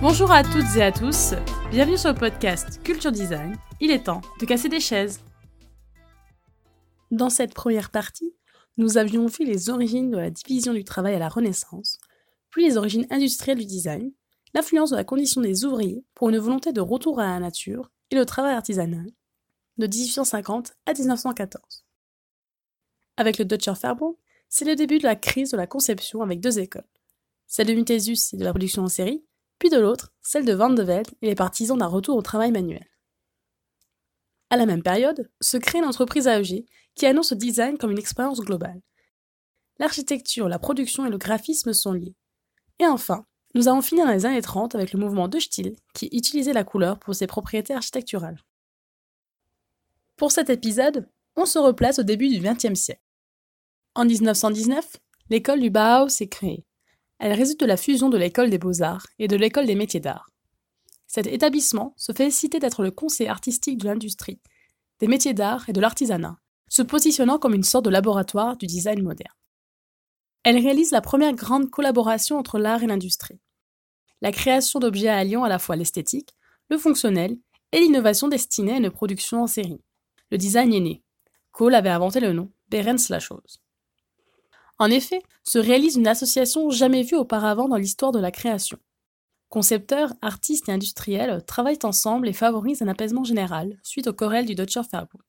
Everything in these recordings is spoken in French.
Bonjour à toutes et à tous, bienvenue sur le podcast Culture Design. Il est temps de casser des chaises. Dans cette première partie, nous avions vu les origines de la division du travail à la Renaissance, puis les origines industrielles du design, l'influence de la condition des ouvriers pour une volonté de retour à la nature et le travail artisanal, de 1850 à 1914. Avec le Deutscher Verbund, c'est le début de la crise de la conception avec deux écoles, celle de Muthesius et de la production en série, puis de l'autre, celle de Van de Velde et les partisans d'un retour au travail manuel. À la même période, se crée l'entreprise AEG qui annonce le design comme une expérience globale. L'architecture, la production et le graphisme sont liés. Et enfin, nous avons fini dans les années 30 avec le mouvement de style qui utilisait la couleur pour ses propriétés architecturales. Pour cet épisode, on se replace au début du XXe siècle. En 1919, l'école du Bauhaus est créée. Elle résulte de la fusion de l'école des beaux-arts et de l'école des métiers d'art. Cet établissement se citer d'être le conseil artistique de l'industrie, des métiers d'art et de l'artisanat, se positionnant comme une sorte de laboratoire du design moderne. Elle réalise la première grande collaboration entre l'art et l'industrie. La création d'objets alliant à la fois l'esthétique, le fonctionnel et l'innovation destinée à une production en série. Le design est né. Cole avait inventé le nom, Berens la chose. En effet, se réalise une association jamais vue auparavant dans l'histoire de la création. Concepteurs, artistes et industriels travaillent ensemble et favorisent un apaisement général suite au querelles du Deutscher Verbund.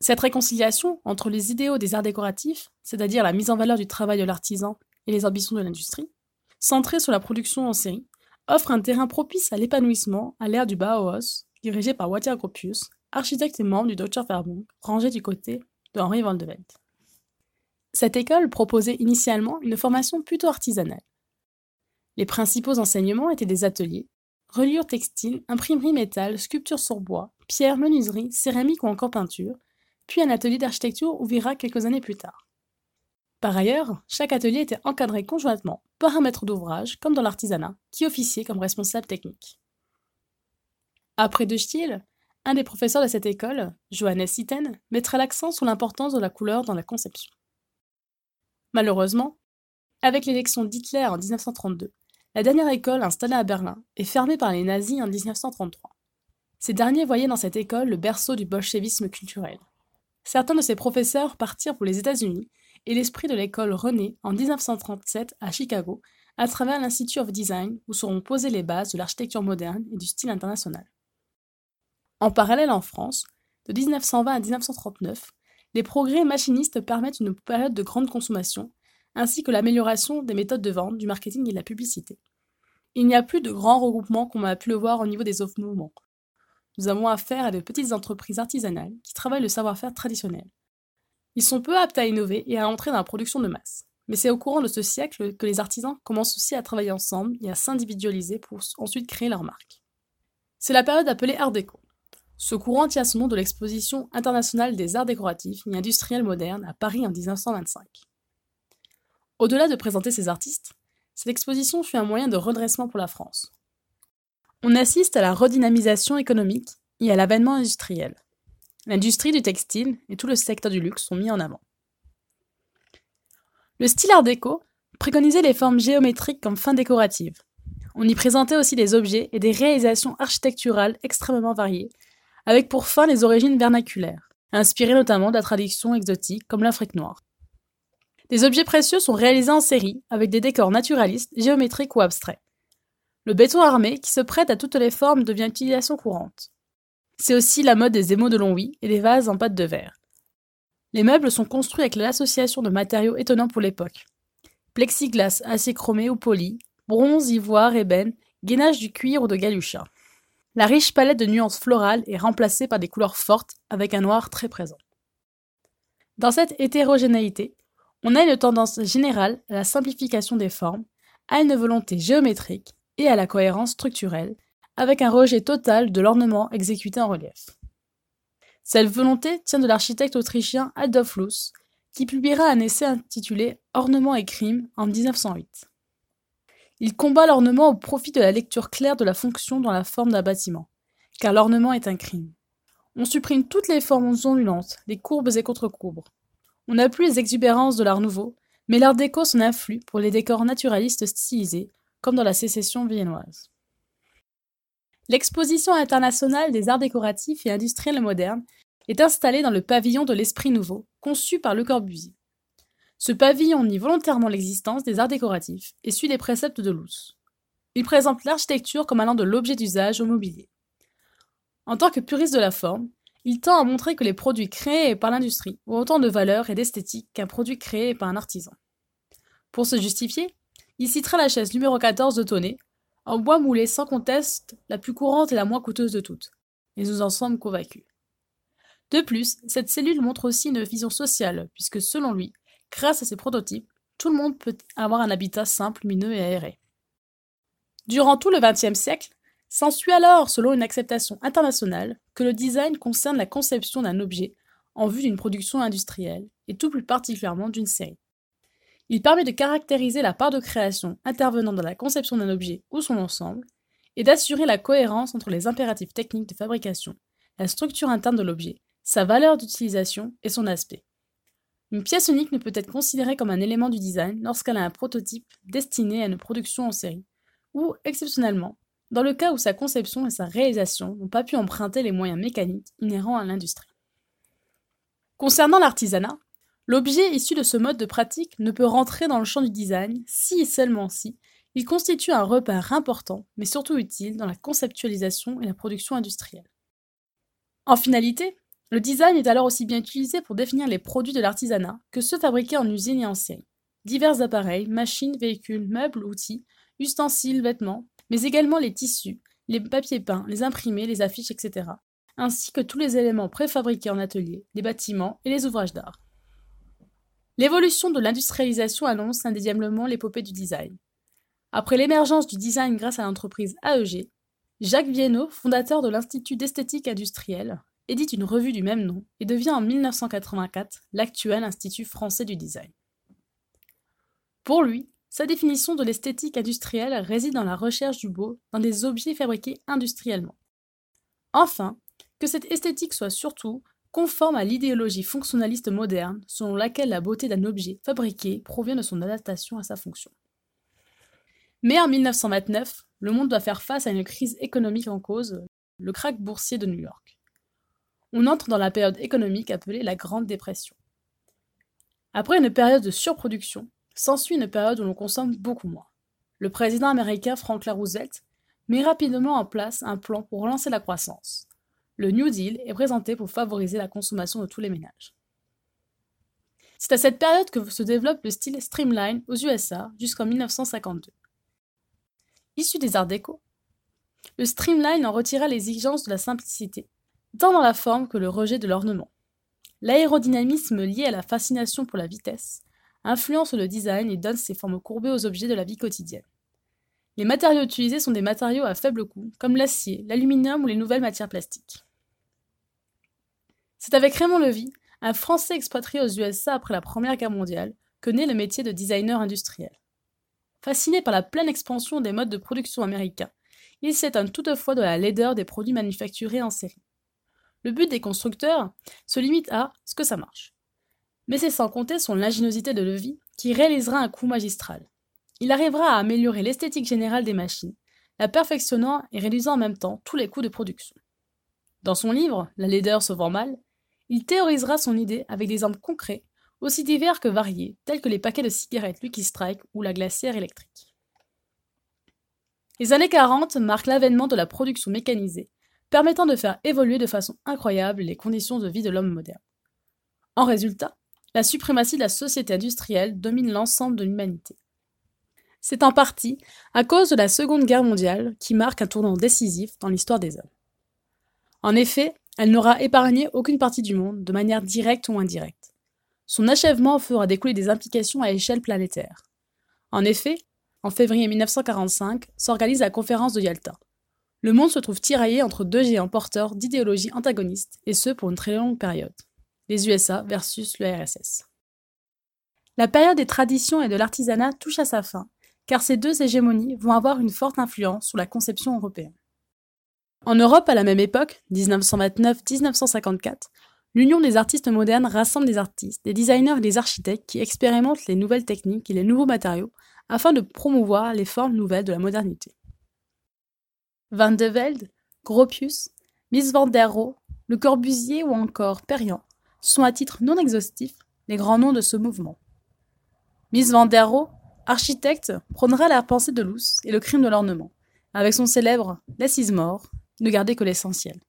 Cette réconciliation entre les idéaux des arts décoratifs, c'est-à-dire la mise en valeur du travail de l'artisan et les ambitions de l'industrie, centrée sur la production en série, offre un terrain propice à l'épanouissement à l'ère du Bauhaus, dirigé par Walter Gropius, architecte et membre du Deutscher Verbund, rangé du côté de Henri van de Velde. Cette école proposait initialement une formation plutôt artisanale. Les principaux enseignements étaient des ateliers, reliure textile, imprimerie métal, sculpture sur bois, pierre, menuiserie, céramique ou encore peinture, puis un atelier d'architecture ouvrira quelques années plus tard. Par ailleurs, chaque atelier était encadré conjointement par un maître d'ouvrage, comme dans l'artisanat, qui officiait comme responsable technique. Après De Stiel, un des professeurs de cette école, Johannes Sitten, mettra l'accent sur l'importance de la couleur dans la conception. Malheureusement, avec l'élection d'Hitler en 1932, la dernière école installée à Berlin est fermée par les nazis en 1933. Ces derniers voyaient dans cette école le berceau du bolchevisme culturel. Certains de ses professeurs partirent pour les États-Unis et l'esprit de l'école renaît en 1937 à Chicago à travers l'Institute of Design où seront posées les bases de l'architecture moderne et du style international. En parallèle en France, de 1920 à 1939, les progrès machinistes permettent une période de grande consommation, ainsi que l'amélioration des méthodes de vente, du marketing et de la publicité. Il n'y a plus de grands regroupements comme on a pu le voir au niveau des offres mouvements. Nous avons affaire à de petites entreprises artisanales qui travaillent le savoir-faire traditionnel. Ils sont peu aptes à innover et à entrer dans la production de masse. Mais c'est au courant de ce siècle que les artisans commencent aussi à travailler ensemble et à s'individualiser pour ensuite créer leur marque. C'est la période appelée Art déco. Ce courant tient son nom de l'exposition internationale des arts décoratifs et industriels modernes à Paris en 1925. Au-delà de présenter ces artistes, cette exposition fut un moyen de redressement pour la France. On assiste à la redynamisation économique et à l'avènement industriel. L'industrie du textile et tout le secteur du luxe sont mis en avant. Le style art déco préconisait les formes géométriques comme fin décorative. On y présentait aussi des objets et des réalisations architecturales extrêmement variées, avec pour fin les origines vernaculaires, inspirées notamment de la tradition exotique comme l'Afrique noire. Des objets précieux sont réalisés en série, avec des décors naturalistes, géométriques ou abstraits. Le béton armé, qui se prête à toutes les formes, devient utilisation courante. C'est aussi la mode des émaux de Longwy et des vases en pâte de verre. Les meubles sont construits avec l'association de matériaux étonnants pour l'époque. Plexiglas, acier chromé ou poli, bronze, ivoire, ébène, gainage du cuir ou de galucha. La riche palette de nuances florales est remplacée par des couleurs fortes avec un noir très présent. Dans cette hétérogénéité, on a une tendance générale à la simplification des formes, à une volonté géométrique et à la cohérence structurelle, avec un rejet total de l'ornement exécuté en relief. Cette volonté tient de l'architecte autrichien Adolf Loos, qui publiera un essai intitulé Ornement et crime en 1908. Il combat l'ornement au profit de la lecture claire de la fonction dans la forme d'un bâtiment, car l'ornement est un crime. On supprime toutes les formes ondulantes, les courbes et contre-courbes. On n'a plus les exubérances de l'art nouveau, mais l'art déco s'en influe pour les décors naturalistes stylisés, comme dans la sécession viennoise. L'exposition internationale des arts décoratifs et industriels modernes est installée dans le pavillon de l'Esprit Nouveau, conçu par Le Corbusier. Ce pavillon nie volontairement l'existence des arts décoratifs et suit les préceptes de Luce. Il présente l'architecture comme allant de l'objet d'usage au mobilier. En tant que puriste de la forme, il tend à montrer que les produits créés par l'industrie ont autant de valeur et d'esthétique qu'un produit créé par un artisan. Pour se justifier, il citera la chaise numéro 14 de Tonnet, en bois moulé sans conteste, la plus courante et la moins coûteuse de toutes. Et nous en sommes convaincus. De plus, cette cellule montre aussi une vision sociale, puisque selon lui, grâce à ses prototypes, tout le monde peut avoir un habitat simple, lumineux et aéré. Durant tout le XXe siècle, s'ensuit alors, selon une acceptation internationale, que le design concerne la conception d'un objet en vue d'une production industrielle, et tout plus particulièrement d'une série. Il permet de caractériser la part de création intervenant dans la conception d'un objet ou son ensemble, et d'assurer la cohérence entre les impératifs techniques de fabrication, la structure interne de l'objet, sa valeur d'utilisation et son aspect. Une pièce unique ne peut être considérée comme un élément du design lorsqu'elle a un prototype destiné à une production en série, ou, exceptionnellement, dans le cas où sa conception et sa réalisation n'ont pas pu emprunter les moyens mécaniques inhérents à l'industrie. Concernant l'artisanat, L'objet issu de ce mode de pratique ne peut rentrer dans le champ du design si et seulement si il constitue un repère important, mais surtout utile dans la conceptualisation et la production industrielle. En finalité, le design est alors aussi bien utilisé pour définir les produits de l'artisanat que ceux fabriqués en usine et en série. Divers appareils, machines, véhicules, meubles, outils, ustensiles, vêtements, mais également les tissus, les papiers peints, les imprimés, les affiches, etc., ainsi que tous les éléments préfabriqués en atelier, les bâtiments et les ouvrages d'art. L'évolution de l'industrialisation annonce indéniablement l'épopée du design. Après l'émergence du design grâce à l'entreprise AEG, Jacques Viennot, fondateur de l'Institut d'esthétique industrielle, édite une revue du même nom et devient en 1984 l'actuel Institut français du design. Pour lui, sa définition de l'esthétique industrielle réside dans la recherche du beau dans des objets fabriqués industriellement. Enfin, que cette esthétique soit surtout conforme à l'idéologie fonctionnaliste moderne selon laquelle la beauté d'un objet fabriqué provient de son adaptation à sa fonction. Mais en 1929, le monde doit faire face à une crise économique en cause, le krach boursier de New York. On entre dans la période économique appelée la Grande Dépression. Après une période de surproduction, s'ensuit une période où l'on consomme beaucoup moins. Le président américain Franklin Roosevelt met rapidement en place un plan pour relancer la croissance le New Deal est présenté pour favoriser la consommation de tous les ménages. C'est à cette période que se développe le style streamline aux USA jusqu'en 1952. Issu des arts déco, le streamline en retira les exigences de la simplicité, tant dans la forme que le rejet de l'ornement. L'aérodynamisme lié à la fascination pour la vitesse influence le design et donne ses formes courbées aux objets de la vie quotidienne. Les matériaux utilisés sont des matériaux à faible coût, comme l'acier, l'aluminium ou les nouvelles matières plastiques. C'est avec Raymond Levy, un Français expatrié aux USA après la Première Guerre mondiale, que naît le métier de designer industriel. Fasciné par la pleine expansion des modes de production américains, il s'étonne toutefois de la laideur des produits manufacturés en série. Le but des constructeurs se limite à ce que ça marche. Mais c'est sans compter son ingéniosité de Levy qui réalisera un coup magistral. Il arrivera à améliorer l'esthétique générale des machines, la perfectionnant et réduisant en même temps tous les coûts de production. Dans son livre La laideur se vend mal, il théorisera son idée avec des exemples concrets, aussi divers que variés, tels que les paquets de cigarettes Lucky Strike ou la glacière électrique. Les années 40 marquent l'avènement de la production mécanisée, permettant de faire évoluer de façon incroyable les conditions de vie de l'homme moderne. En résultat, la suprématie de la société industrielle domine l'ensemble de l'humanité. C'est en partie à cause de la Seconde Guerre mondiale qui marque un tournant décisif dans l'histoire des hommes. En effet, elle n'aura épargné aucune partie du monde, de manière directe ou indirecte. Son achèvement fera découler des implications à échelle planétaire. En effet, en février 1945, s'organise la conférence de Yalta. Le monde se trouve tiraillé entre deux géants porteurs d'idéologies antagonistes, et ce pour une très longue période. Les USA versus le RSS. La période des traditions et de l'artisanat touche à sa fin, car ces deux hégémonies vont avoir une forte influence sur la conception européenne. En Europe, à la même époque, 1929-1954, L'Union des artistes modernes rassemble des artistes, des designers et des architectes qui expérimentent les nouvelles techniques et les nouveaux matériaux afin de promouvoir les formes nouvelles de la modernité. Van de Velde, Gropius, Miss Van der Rohe, Le Corbusier ou encore Perriand sont à titre non exhaustif les grands noms de ce mouvement. Miss Van der Rohe, architecte, prônera la pensée de Luce et le crime de l'ornement, avec son célèbre Less is more, ne garder que l'essentiel.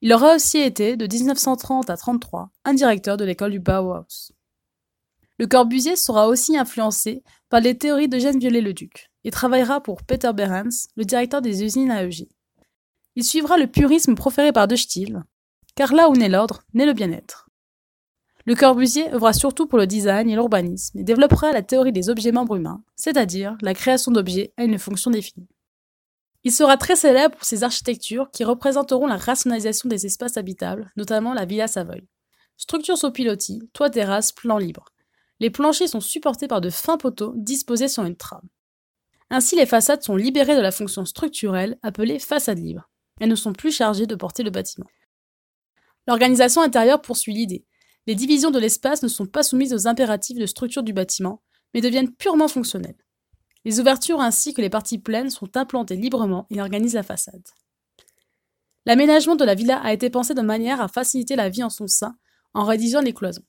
Il aura aussi été, de 1930 à 33, un directeur de l'école du Bauhaus. Le Corbusier sera aussi influencé par les théories d'Eugène Viollet-le-Duc et travaillera pour Peter Behrens, le directeur des usines à Eugy. Il suivra le purisme proféré par De Stiel, car là où naît l'ordre, naît le bien-être. Le Corbusier œuvra surtout pour le design et l'urbanisme et développera la théorie des objets membres humains, c'est-à-dire la création d'objets à une fonction définie. Il sera très célèbre pour ses architectures qui représenteront la rationalisation des espaces habitables, notamment la Villa Savoy. Structure sous pilotis, toit terrasse, plan libre. Les planchers sont supportés par de fins poteaux disposés sur une trame. Ainsi, les façades sont libérées de la fonction structurelle appelée façade libre. Elles ne sont plus chargées de porter le bâtiment. L'organisation intérieure poursuit l'idée. Les divisions de l'espace ne sont pas soumises aux impératifs de structure du bâtiment, mais deviennent purement fonctionnelles. Les ouvertures ainsi que les parties pleines sont implantées librement et organisent la façade. L'aménagement de la villa a été pensé de manière à faciliter la vie en son sein en rédigeant les cloisons.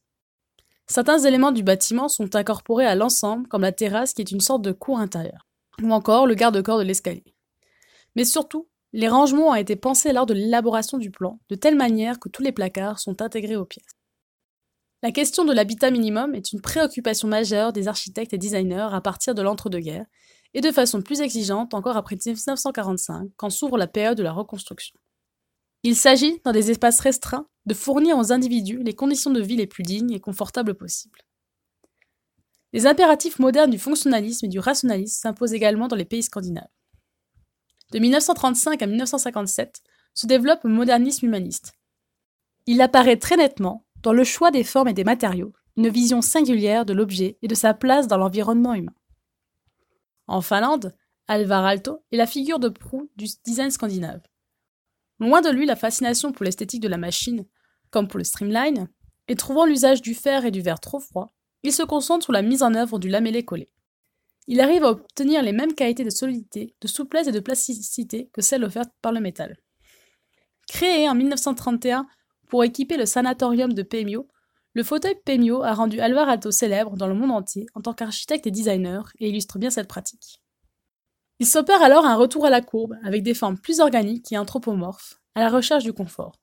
Certains éléments du bâtiment sont incorporés à l'ensemble, comme la terrasse qui est une sorte de cour intérieure, ou encore le garde-corps de l'escalier. Mais surtout, les rangements ont été pensés lors de l'élaboration du plan, de telle manière que tous les placards sont intégrés aux pièces. La question de l'habitat minimum est une préoccupation majeure des architectes et designers à partir de l'entre-deux-guerres, et de façon plus exigeante encore après 1945, quand s'ouvre la période de la reconstruction. Il s'agit, dans des espaces restreints, de fournir aux individus les conditions de vie les plus dignes et confortables possibles. Les impératifs modernes du fonctionnalisme et du rationalisme s'imposent également dans les pays scandinaves. De 1935 à 1957 se développe le modernisme humaniste. Il apparaît très nettement dans le choix des formes et des matériaux, une vision singulière de l'objet et de sa place dans l'environnement humain. En Finlande, Alvar Aalto est la figure de proue du design scandinave. Loin de lui la fascination pour l'esthétique de la machine, comme pour le streamline, et trouvant l'usage du fer et du verre trop froid, il se concentre sur la mise en œuvre du lamellé collé. Il arrive à obtenir les mêmes qualités de solidité, de souplesse et de plasticité que celles offertes par le métal. Créé en 1931 pour équiper le sanatorium de Pemio, le fauteuil Pemio a rendu Alvar Aalto célèbre dans le monde entier en tant qu'architecte et designer et illustre bien cette pratique. Il s'opère alors un retour à la courbe avec des formes plus organiques et anthropomorphes, à la recherche du confort.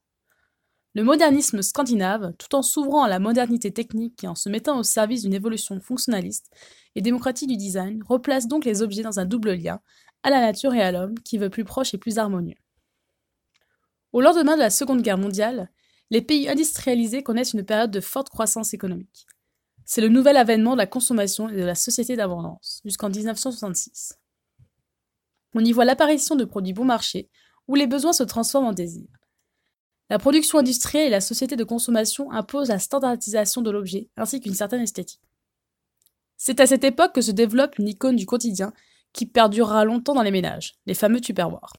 Le modernisme scandinave, tout en s'ouvrant à la modernité technique et en se mettant au service d'une évolution fonctionnaliste et démocratique du design, replace donc les objets dans un double lien, à la nature et à l'homme, qui veut plus proche et plus harmonieux. Au lendemain de la Seconde Guerre mondiale, les pays industrialisés connaissent une période de forte croissance économique. C'est le nouvel avènement de la consommation et de la société d'abondance, jusqu'en 1966. On y voit l'apparition de produits bon marché, où les besoins se transforment en désirs. La production industrielle et la société de consommation imposent la standardisation de l'objet, ainsi qu'une certaine esthétique. C'est à cette époque que se développe une icône du quotidien qui perdurera longtemps dans les ménages, les fameux tupperwares.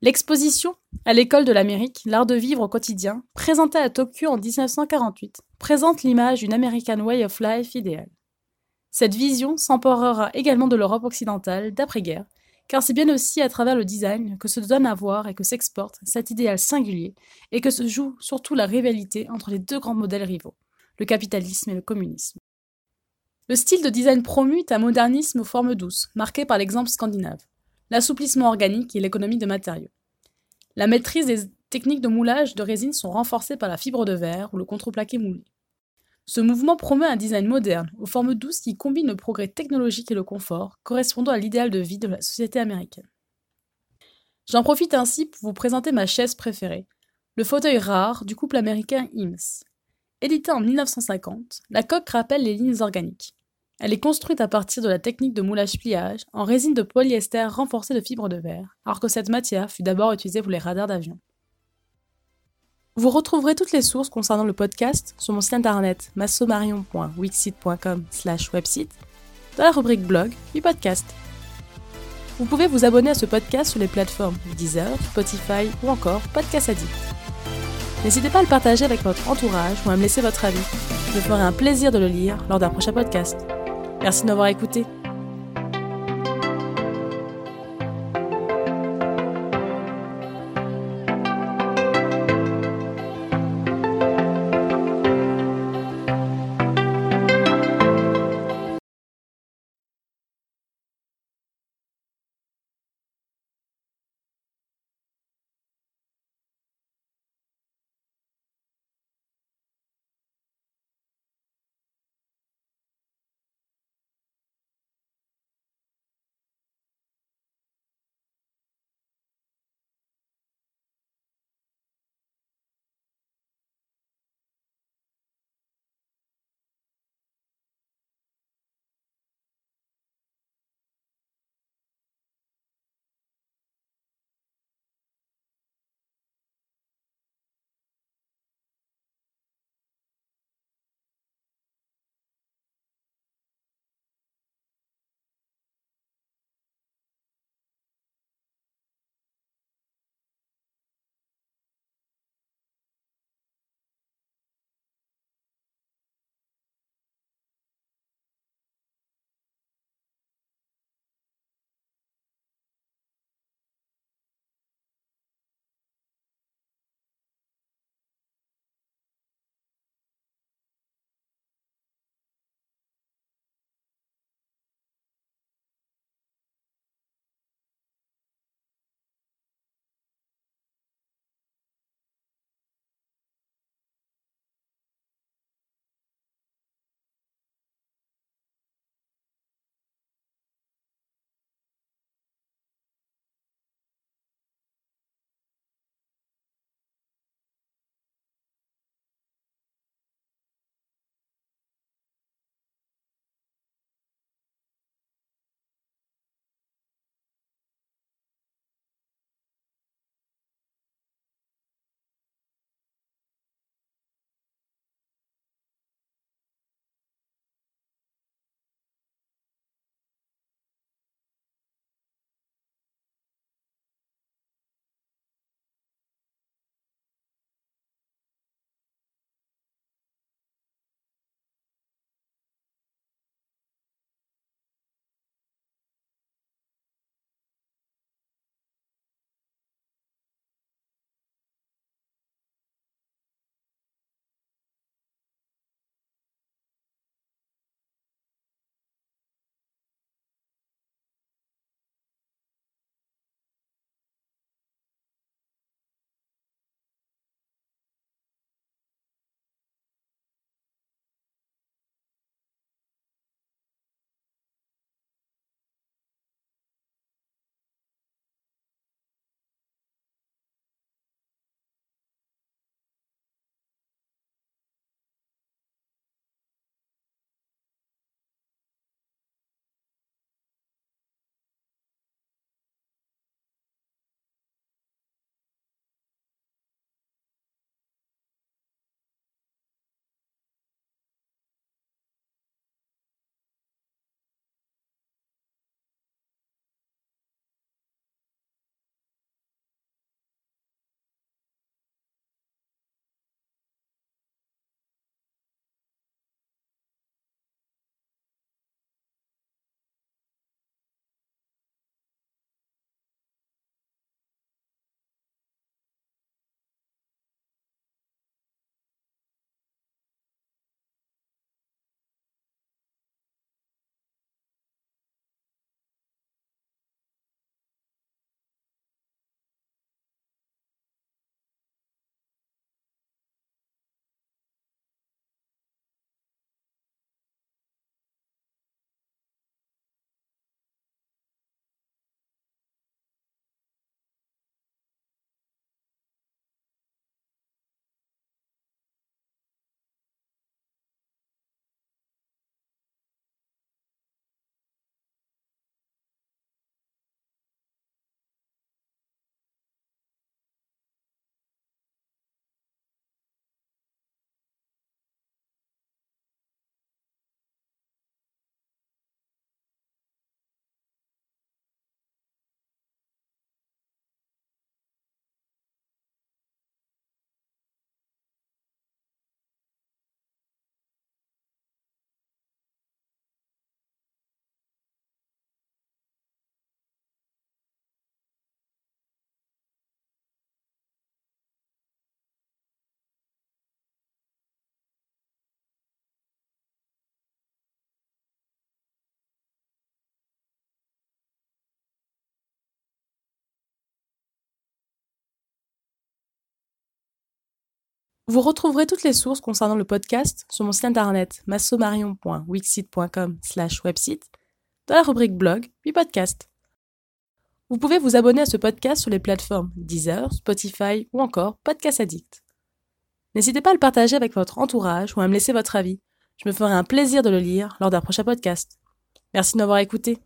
L'exposition à l'école de l'Amérique, l'art de vivre au quotidien, présentée à Tokyo en 1948, présente l'image d'une American Way of Life idéale. Cette vision s'emporera également de l'Europe occidentale d'après-guerre, car c'est bien aussi à travers le design que se donne à voir et que s'exporte cet idéal singulier, et que se joue surtout la rivalité entre les deux grands modèles rivaux, le capitalisme et le communisme. Le style de design promu est un modernisme aux formes douces, marqué par l'exemple scandinave l'assouplissement organique et l'économie de matériaux. La maîtrise des techniques de moulage de résine sont renforcées par la fibre de verre ou le contreplaqué moulé. Ce mouvement promeut un design moderne, aux formes douces qui combine le progrès technologique et le confort, correspondant à l'idéal de vie de la société américaine. J'en profite ainsi pour vous présenter ma chaise préférée, le fauteuil rare du couple américain IMS. Édité en 1950, la coque rappelle les lignes organiques. Elle est construite à partir de la technique de moulage-pliage en résine de polyester renforcée de fibres de verre, alors que cette matière fut d'abord utilisée pour les radars d'avion. Vous retrouverez toutes les sources concernant le podcast sur mon site internet massomarion.wixit.com website dans la rubrique blog du podcast. Vous pouvez vous abonner à ce podcast sur les plateformes Deezer, Spotify ou encore Podcast Addict. N'hésitez pas à le partager avec votre entourage ou à me laisser votre avis. Je me ferai un plaisir de le lire lors d'un prochain podcast. Merci de m'avoir écouté. Vous retrouverez toutes les sources concernant le podcast sur mon site internet massomarion.wixit.com slash website dans la rubrique blog puis podcast. Vous pouvez vous abonner à ce podcast sur les plateformes Deezer, Spotify ou encore Podcast Addict. N'hésitez pas à le partager avec votre entourage ou à me laisser votre avis. Je me ferai un plaisir de le lire lors d'un prochain podcast. Merci de m'avoir écouté.